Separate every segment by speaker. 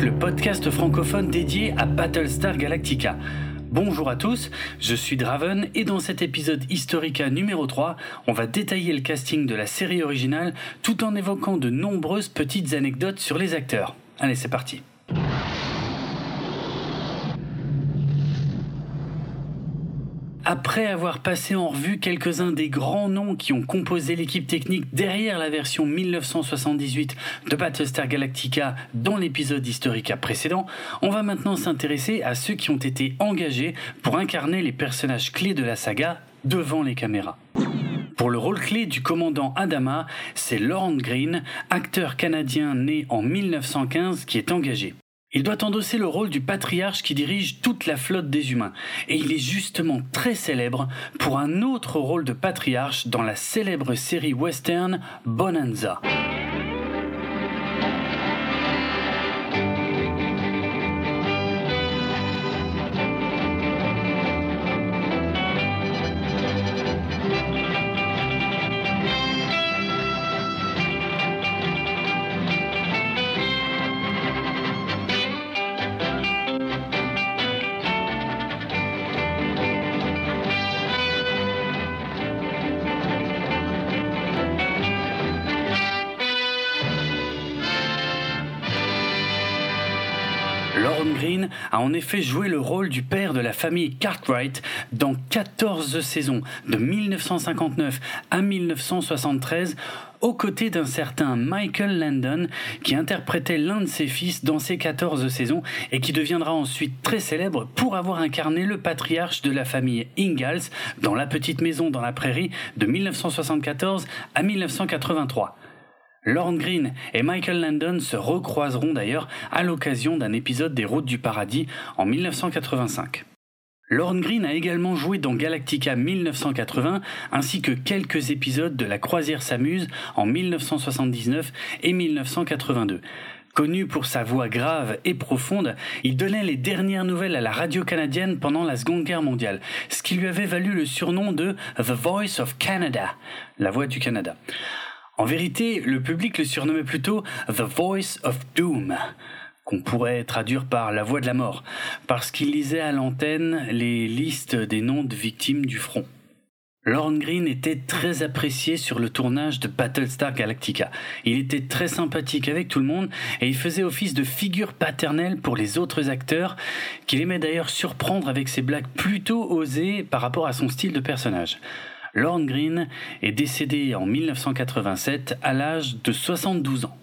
Speaker 1: Le podcast francophone dédié à Battlestar Galactica. Bonjour à tous, je suis Draven et dans cet épisode Historica numéro 3, on va détailler le casting de la série originale tout en évoquant de nombreuses petites anecdotes sur les acteurs. Allez, c'est parti. Après avoir passé en revue quelques-uns des grands noms qui ont composé l'équipe technique derrière la version 1978 de Battlestar Galactica dans l'épisode Historica précédent, on va maintenant s'intéresser à ceux qui ont été engagés pour incarner les personnages clés de la saga devant les caméras. Pour le rôle clé du commandant Adama, c'est Laurent Green, acteur canadien né en 1915, qui est engagé. Il doit endosser le rôle du patriarche qui dirige toute la flotte des humains, et il est justement très célèbre pour un autre rôle de patriarche dans la célèbre série western Bonanza. Lorne Green a en effet joué le rôle du père de la famille Cartwright dans 14 saisons, de 1959 à 1973, aux côtés d'un certain Michael Landon qui interprétait l'un de ses fils dans ces 14 saisons et qui deviendra ensuite très célèbre pour avoir incarné le patriarche de la famille Ingalls dans La petite maison dans la prairie de 1974 à 1983. Lorne Green et Michael Landon se recroiseront d'ailleurs à l'occasion d'un épisode des Routes du Paradis en 1985. Lorne Green a également joué dans Galactica 1980 ainsi que quelques épisodes de La Croisière s'amuse en 1979 et 1982. Connu pour sa voix grave et profonde, il donnait les dernières nouvelles à la radio canadienne pendant la Seconde Guerre mondiale, ce qui lui avait valu le surnom de The Voice of Canada, la voix du Canada. En vérité, le public le surnommait plutôt The Voice of Doom, qu'on pourrait traduire par la voix de la mort, parce qu'il lisait à l'antenne les listes des noms de victimes du front. Lorne Green était très apprécié sur le tournage de Battlestar Galactica. Il était très sympathique avec tout le monde et il faisait office de figure paternelle pour les autres acteurs, qu'il aimait d'ailleurs surprendre avec ses blagues plutôt osées par rapport à son style de personnage. Lorne Green est décédé en 1987 à l'âge de 72 ans.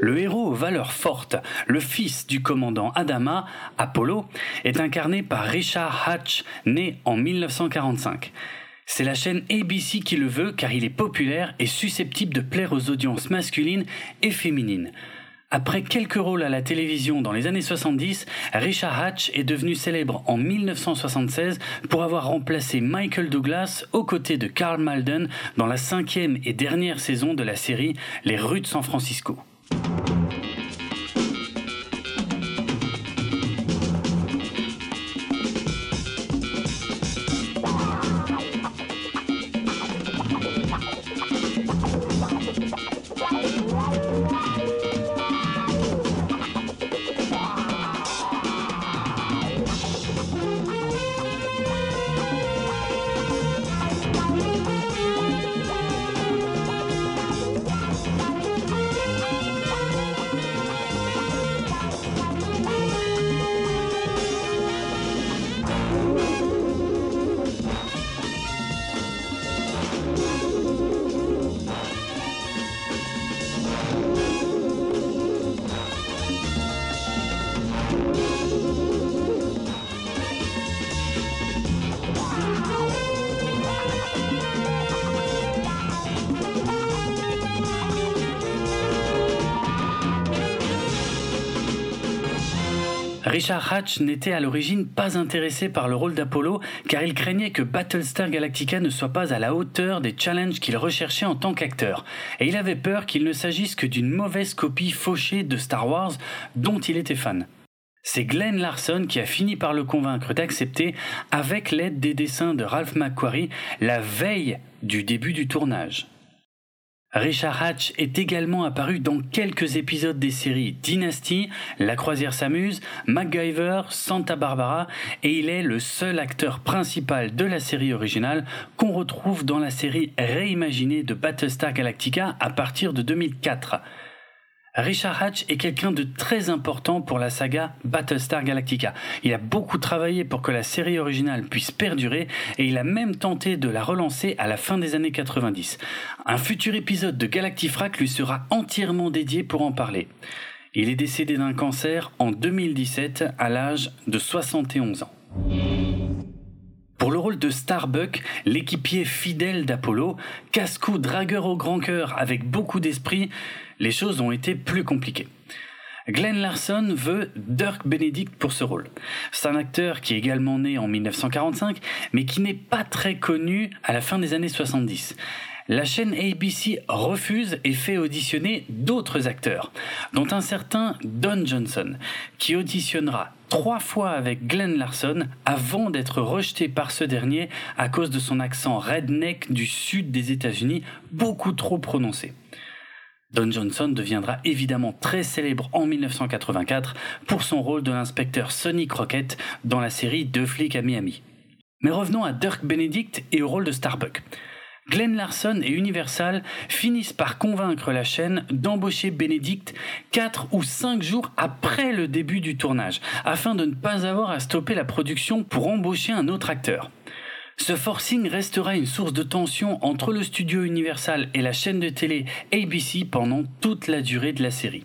Speaker 1: Le héros aux valeurs fortes, le fils du commandant Adama, Apollo, est incarné par Richard Hatch, né en 1945. C'est la chaîne ABC qui le veut car il est populaire et susceptible de plaire aux audiences masculines et féminines. Après quelques rôles à la télévision dans les années 70, Richard Hatch est devenu célèbre en 1976 pour avoir remplacé Michael Douglas aux côtés de Carl Malden dans la cinquième et dernière saison de la série Les rues de San Francisco. Richard Hatch n'était à l'origine pas intéressé par le rôle d'Apollo car il craignait que Battlestar Galactica ne soit pas à la hauteur des challenges qu'il recherchait en tant qu'acteur. Et il avait peur qu'il ne s'agisse que d'une mauvaise copie fauchée de Star Wars dont il était fan. C'est Glenn Larson qui a fini par le convaincre d'accepter, avec l'aide des dessins de Ralph McQuarrie, la veille du début du tournage. Richard Hatch est également apparu dans quelques épisodes des séries Dynasty, La croisière s'amuse, MacGyver, Santa Barbara et il est le seul acteur principal de la série originale qu'on retrouve dans la série réimaginée de Battlestar Galactica à partir de 2004. Richard Hatch est quelqu'un de très important pour la saga Battlestar Galactica. Il a beaucoup travaillé pour que la série originale puisse perdurer et il a même tenté de la relancer à la fin des années 90. Un futur épisode de Galactifrac lui sera entièrement dédié pour en parler. Il est décédé d'un cancer en 2017 à l'âge de 71 ans. Pour le rôle de Starbuck, l'équipier fidèle d'Apollo, casse-cou dragueur au grand cœur avec beaucoup d'esprit, les choses ont été plus compliquées. Glenn Larson veut Dirk Benedict pour ce rôle. C'est un acteur qui est également né en 1945, mais qui n'est pas très connu à la fin des années 70. La chaîne ABC refuse et fait auditionner d'autres acteurs, dont un certain Don Johnson, qui auditionnera trois fois avec Glenn Larson avant d'être rejeté par ce dernier à cause de son accent redneck du sud des États-Unis beaucoup trop prononcé. Don Johnson deviendra évidemment très célèbre en 1984 pour son rôle de l'inspecteur Sonny Crockett dans la série Deux flics à Miami. Mais revenons à Dirk Benedict et au rôle de Starbuck. Glenn Larson et Universal finissent par convaincre la chaîne d'embaucher Benedict 4 ou 5 jours après le début du tournage, afin de ne pas avoir à stopper la production pour embaucher un autre acteur. Ce forcing restera une source de tension entre le studio Universal et la chaîne de télé ABC pendant toute la durée de la série.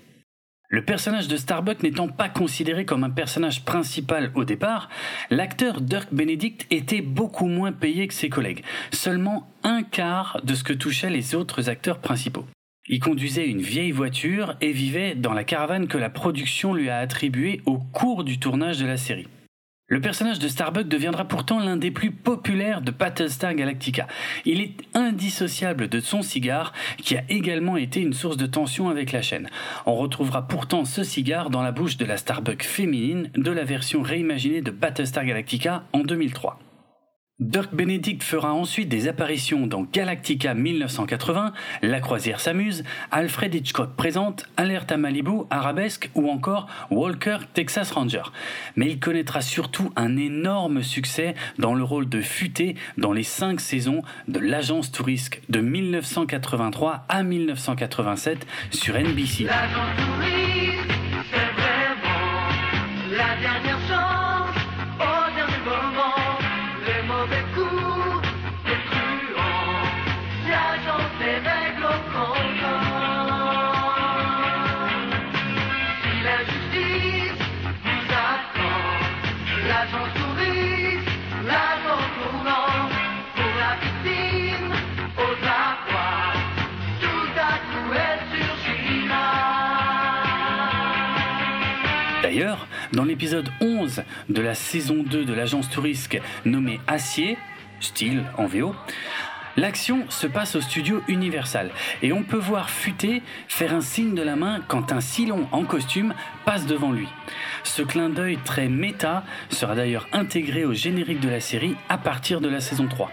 Speaker 1: Le personnage de Starbuck n'étant pas considéré comme un personnage principal au départ, l'acteur Dirk Benedict était beaucoup moins payé que ses collègues, seulement un quart de ce que touchaient les autres acteurs principaux. Il conduisait une vieille voiture et vivait dans la caravane que la production lui a attribuée au cours du tournage de la série. Le personnage de Starbuck deviendra pourtant l'un des plus populaires de Battlestar Galactica. Il est indissociable de son cigare, qui a également été une source de tension avec la chaîne. On retrouvera pourtant ce cigare dans la bouche de la Starbuck féminine de la version réimaginée de Battlestar Galactica en 2003. Dirk Benedict fera ensuite des apparitions dans Galactica 1980, La croisière s'amuse, Alfred Hitchcock présente, Alerte à Malibu, Arabesque ou encore Walker Texas Ranger. Mais il connaîtra surtout un énorme succès dans le rôle de Futé dans les cinq saisons de l'agence touriste de 1983 à 1987 sur NBC. D'ailleurs, dans l'épisode 11 de la saison 2 de l'agence touriste nommé Acier, style en VO, L'action se passe au studio Universal et on peut voir Futé faire un signe de la main quand un Silon en costume passe devant lui. Ce clin d'œil très méta sera d'ailleurs intégré au générique de la série à partir de la saison 3.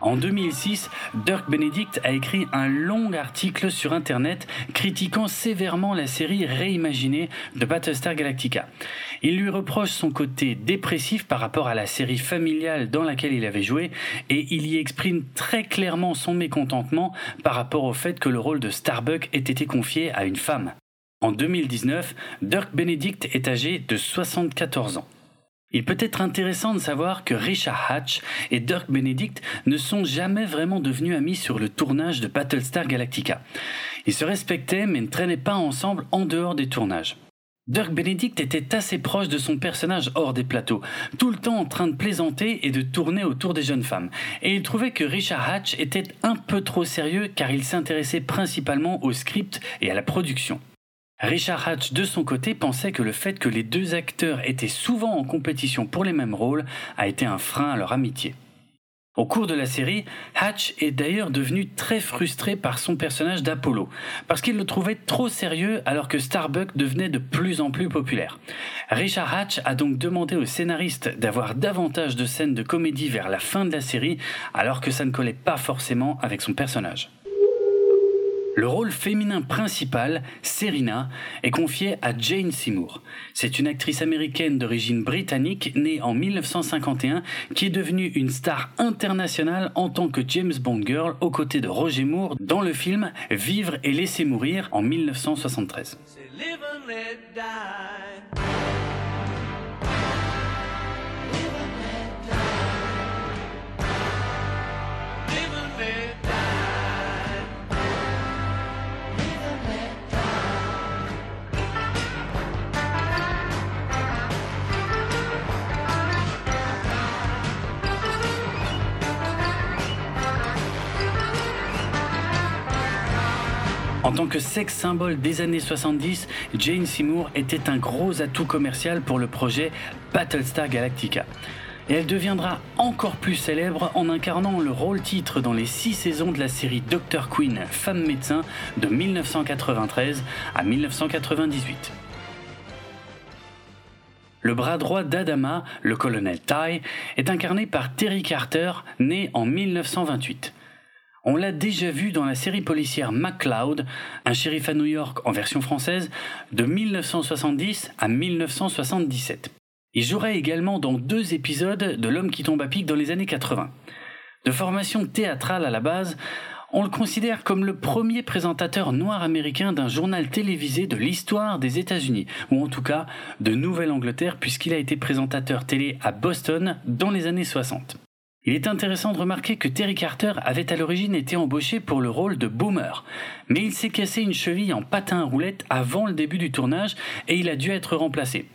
Speaker 1: En 2006, Dirk Benedict a écrit un long article sur Internet critiquant sévèrement la série réimaginée de Battlestar Galactica. Il lui reproche son côté dépressif par rapport à la série familiale dans laquelle il avait joué et il y exprime très clairement son mécontentement par rapport au fait que le rôle de Starbuck ait été confié à une femme. En 2019, Dirk Benedict est âgé de 74 ans. Il peut être intéressant de savoir que Richard Hatch et Dirk Benedict ne sont jamais vraiment devenus amis sur le tournage de Battlestar Galactica. Ils se respectaient mais ne traînaient pas ensemble en dehors des tournages. Dirk Benedict était assez proche de son personnage hors des plateaux, tout le temps en train de plaisanter et de tourner autour des jeunes femmes. Et il trouvait que Richard Hatch était un peu trop sérieux car il s'intéressait principalement au script et à la production. Richard Hatch, de son côté, pensait que le fait que les deux acteurs étaient souvent en compétition pour les mêmes rôles a été un frein à leur amitié. Au cours de la série, Hatch est d'ailleurs devenu très frustré par son personnage d'Apollo, parce qu'il le trouvait trop sérieux alors que Starbuck devenait de plus en plus populaire. Richard Hatch a donc demandé au scénariste d'avoir davantage de scènes de comédie vers la fin de la série, alors que ça ne collait pas forcément avec son personnage. Le rôle féminin principal, Serena, est confié à Jane Seymour. C'est une actrice américaine d'origine britannique née en 1951 qui est devenue une star internationale en tant que James Bond Girl aux côtés de Roger Moore dans le film Vivre et laisser mourir en 1973. En tant que sexe symbole des années 70, Jane Seymour était un gros atout commercial pour le projet Battlestar Galactica. Et elle deviendra encore plus célèbre en incarnant le rôle titre dans les six saisons de la série Dr. Queen, femme médecin, de 1993 à 1998. Le bras droit d'Adama, le colonel Ty, est incarné par Terry Carter, né en 1928. On l'a déjà vu dans la série policière MacLeod, un shérif à New York en version française, de 1970 à 1977. Il jouerait également dans deux épisodes de L'homme qui tombe à pic dans les années 80. De formation théâtrale à la base, on le considère comme le premier présentateur noir américain d'un journal télévisé de l'histoire des États-Unis, ou en tout cas de Nouvelle-Angleterre, puisqu'il a été présentateur télé à Boston dans les années 60. Il est intéressant de remarquer que Terry Carter avait à l'origine été embauché pour le rôle de Boomer, mais il s'est cassé une cheville en patin à roulette avant le début du tournage et il a dû être remplacé.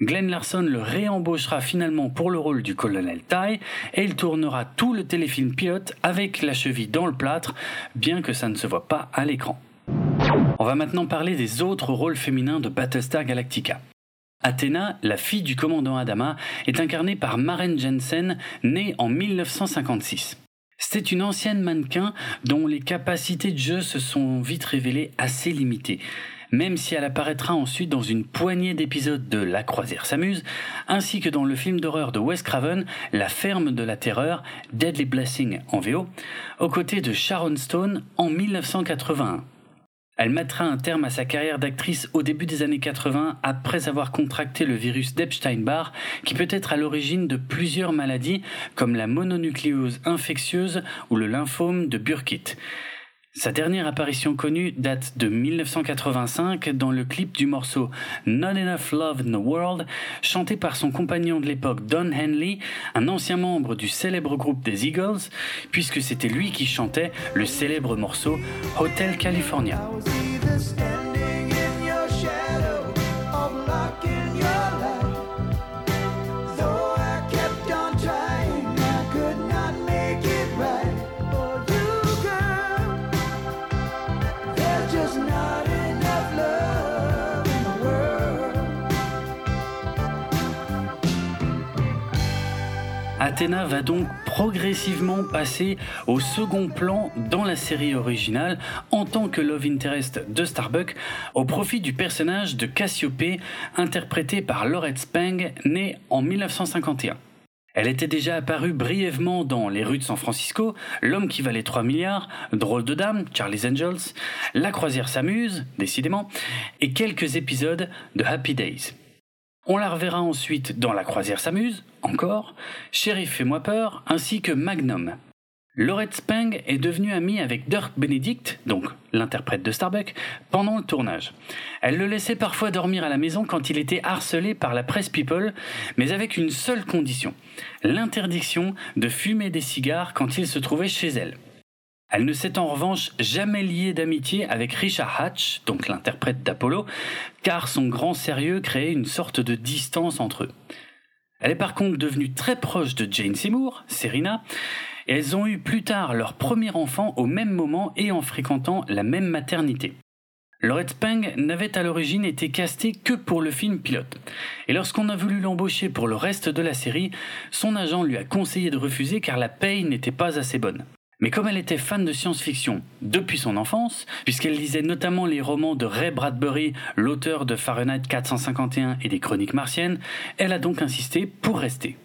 Speaker 1: Glenn Larson le réembauchera finalement pour le rôle du colonel Ty et il tournera tout le téléfilm pilote avec la cheville dans le plâtre, bien que ça ne se voit pas à l'écran. On va maintenant parler des autres rôles féminins de Battlestar Galactica. Athéna, la fille du commandant Adama, est incarnée par Maren Jensen, née en 1956. C'est une ancienne mannequin dont les capacités de jeu se sont vite révélées assez limitées, même si elle apparaîtra ensuite dans une poignée d'épisodes de La croisière s'amuse, ainsi que dans le film d'horreur de Wes Craven, La ferme de la terreur, Deadly Blessing en VO, aux côtés de Sharon Stone en 1981. Elle mettra un terme à sa carrière d'actrice au début des années 80 après avoir contracté le virus d'Epstein-Barr qui peut être à l'origine de plusieurs maladies comme la mononucléose infectieuse ou le lymphome de Burkitt. Sa dernière apparition connue date de 1985 dans le clip du morceau Not Enough Love in the World, chanté par son compagnon de l'époque Don Henley, un ancien membre du célèbre groupe des Eagles, puisque c'était lui qui chantait le célèbre morceau Hotel California. Athéna va donc progressivement passer au second plan dans la série originale en tant que love interest de Starbuck au profit du personnage de Cassiope interprété par Laurette Spang née en 1951. Elle était déjà apparue brièvement dans Les rues de San Francisco, L'homme qui valait 3 milliards, Drôle de dame, Charlie's Angels, La croisière s'amuse, décidément, et quelques épisodes de Happy Days. On la reverra ensuite dans La croisière s'amuse, encore, Sheriff Fais-moi peur, ainsi que Magnum. Laurette Spang est devenue amie avec Dirk Benedict, donc l'interprète de Starbuck, pendant le tournage. Elle le laissait parfois dormir à la maison quand il était harcelé par la presse People, mais avec une seule condition, l'interdiction de fumer des cigares quand il se trouvait chez elle. Elle ne s'est en revanche jamais liée d'amitié avec Richard Hatch, donc l'interprète d'Apollo, car son grand sérieux créait une sorte de distance entre eux. Elle est par contre devenue très proche de Jane Seymour, Serena, et elles ont eu plus tard leur premier enfant au même moment et en fréquentant la même maternité. Laurette Spang n'avait à l'origine été castée que pour le film pilote. Et lorsqu'on a voulu l'embaucher pour le reste de la série, son agent lui a conseillé de refuser car la paye n'était pas assez bonne. Mais comme elle était fan de science-fiction depuis son enfance, puisqu'elle lisait notamment les romans de Ray Bradbury, l'auteur de Fahrenheit 451 et des Chroniques martiennes, elle a donc insisté pour rester.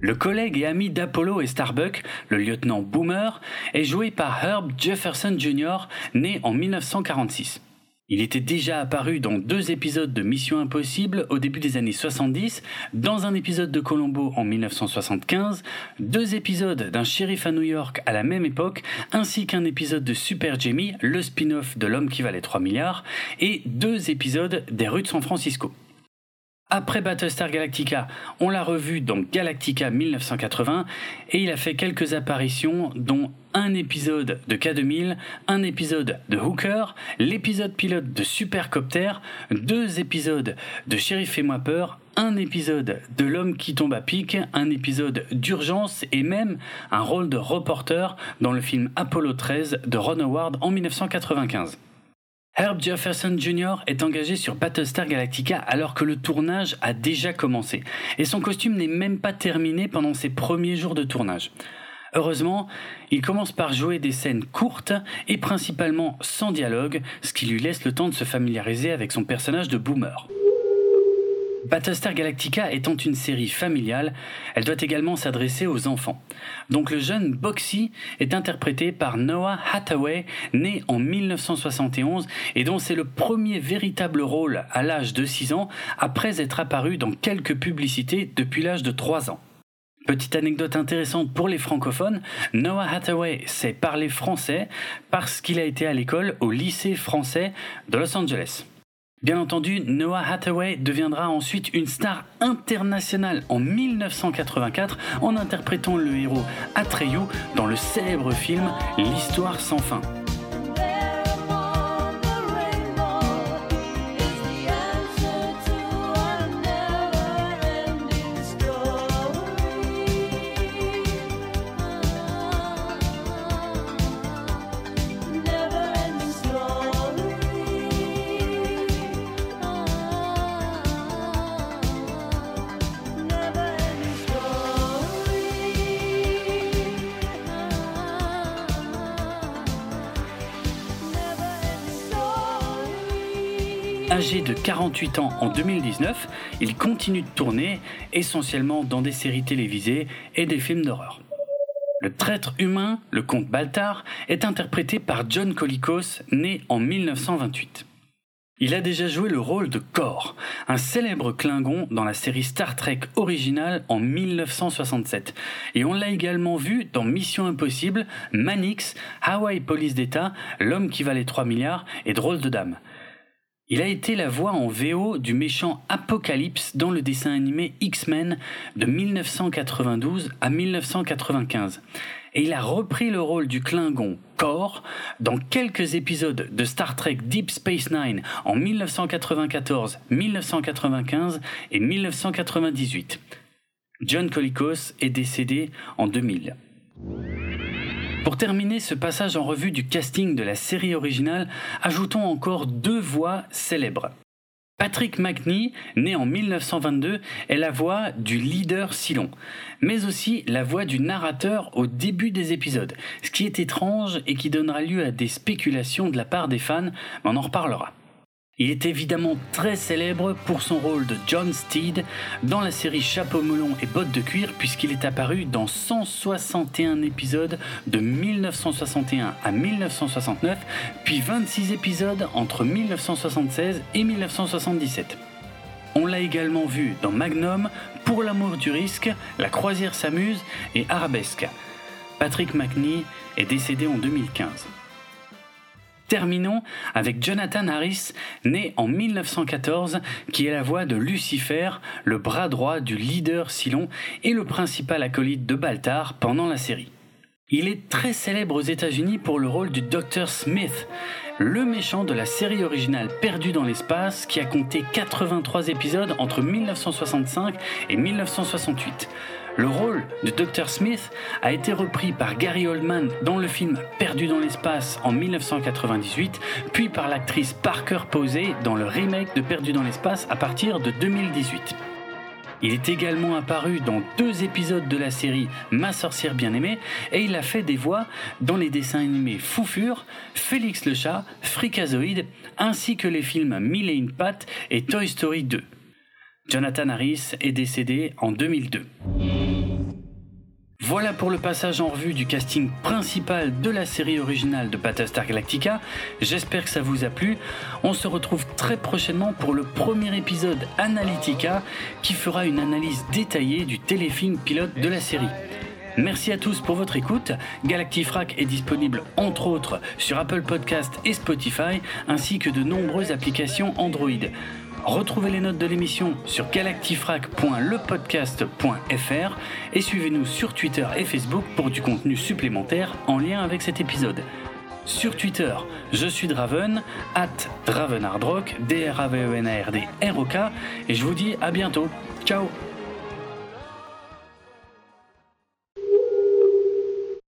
Speaker 1: Le collègue et ami d'Apollo et Starbuck, le lieutenant Boomer, est joué par Herb Jefferson Jr., né en 1946. Il était déjà apparu dans deux épisodes de Mission Impossible au début des années 70, dans un épisode de Colombo en 1975, deux épisodes d'un shérif à New York à la même époque, ainsi qu'un épisode de Super Jamie, le spin-off de l'homme qui valait 3 milliards, et deux épisodes des rues de San Francisco. Après Battlestar Galactica, on l'a revu dans Galactica 1980 et il a fait quelques apparitions dont un épisode de K2000, un épisode de Hooker, l'épisode pilote de Supercopter, deux épisodes de Sheriff et moi peur, un épisode de L'homme qui tombe à pic, un épisode d'urgence et même un rôle de reporter dans le film Apollo 13 de Ron Howard en 1995. Herb Jefferson Jr. est engagé sur Battlestar Galactica alors que le tournage a déjà commencé, et son costume n'est même pas terminé pendant ses premiers jours de tournage. Heureusement, il commence par jouer des scènes courtes et principalement sans dialogue, ce qui lui laisse le temps de se familiariser avec son personnage de boomer. Battlestar Galactica étant une série familiale, elle doit également s'adresser aux enfants. Donc le jeune Boxy est interprété par Noah Hathaway, né en 1971 et dont c'est le premier véritable rôle à l'âge de 6 ans après être apparu dans quelques publicités depuis l'âge de 3 ans. Petite anecdote intéressante pour les francophones, Noah Hathaway sait parler français parce qu'il a été à l'école au lycée français de Los Angeles. Bien entendu, Noah Hathaway deviendra ensuite une star internationale en 1984 en interprétant le héros Atreyu dans le célèbre film L'histoire sans fin. De 48 ans en 2019, il continue de tourner, essentiellement dans des séries télévisées et des films d'horreur. Le traître humain, le comte Baltar, est interprété par John Colicos, né en 1928. Il a déjà joué le rôle de Kor, un célèbre Klingon dans la série Star Trek originale en 1967. Et on l'a également vu dans Mission Impossible, Manix, Hawaii Police d'État, L'homme qui valait 3 milliards et Drôle de Dame. Il a été la voix en VO du méchant Apocalypse dans le dessin animé X-Men de 1992 à 1995. Et il a repris le rôle du Klingon Kor dans quelques épisodes de Star Trek Deep Space Nine en 1994, 1995 et 1998. John Colicos est décédé en 2000. Pour terminer ce passage en revue du casting de la série originale, ajoutons encore deux voix célèbres. Patrick McNee, né en 1922, est la voix du leader Silon, mais aussi la voix du narrateur au début des épisodes, ce qui est étrange et qui donnera lieu à des spéculations de la part des fans, mais on en reparlera. Il est évidemment très célèbre pour son rôle de John Steed dans la série Chapeau melon et bottes de cuir puisqu'il est apparu dans 161 épisodes de 1961 à 1969 puis 26 épisodes entre 1976 et 1977. On l'a également vu dans Magnum, Pour l'amour du risque, La croisière s'amuse et Arabesque. Patrick McNee est décédé en 2015. Terminons avec Jonathan Harris, né en 1914, qui est la voix de Lucifer, le bras droit du leader Silon et le principal acolyte de Baltar pendant la série. Il est très célèbre aux États-Unis pour le rôle du Dr. Smith, le méchant de la série originale Perdu dans l'espace qui a compté 83 épisodes entre 1965 et 1968. Le rôle de Dr. Smith a été repris par Gary Oldman dans le film Perdu dans l'espace en 1998, puis par l'actrice Parker Posey dans le remake de Perdu dans l'espace à partir de 2018. Il est également apparu dans deux épisodes de la série Ma sorcière bien-aimée et il a fait des voix dans les dessins animés Foufure, Félix le chat, Fricazoïde ainsi que les films Mille et une et Toy Story 2. Jonathan Harris est décédé en 2002. Voilà pour le passage en revue du casting principal de la série originale de Battlestar Galactica. J'espère que ça vous a plu. On se retrouve très prochainement pour le premier épisode Analytica qui fera une analyse détaillée du téléfilm pilote de la série. Merci à tous pour votre écoute. Galactifrac est disponible entre autres sur Apple Podcast et Spotify ainsi que de nombreuses applications Android. Retrouvez les notes de l'émission sur galactifrac.lepodcast.fr et suivez-nous sur Twitter et Facebook pour du contenu supplémentaire en lien avec cet épisode. Sur Twitter, je suis Draven, at Dravenardrock, D-R-A-V-E-N-A-R-D-R-O-K, et je vous dis à bientôt. Ciao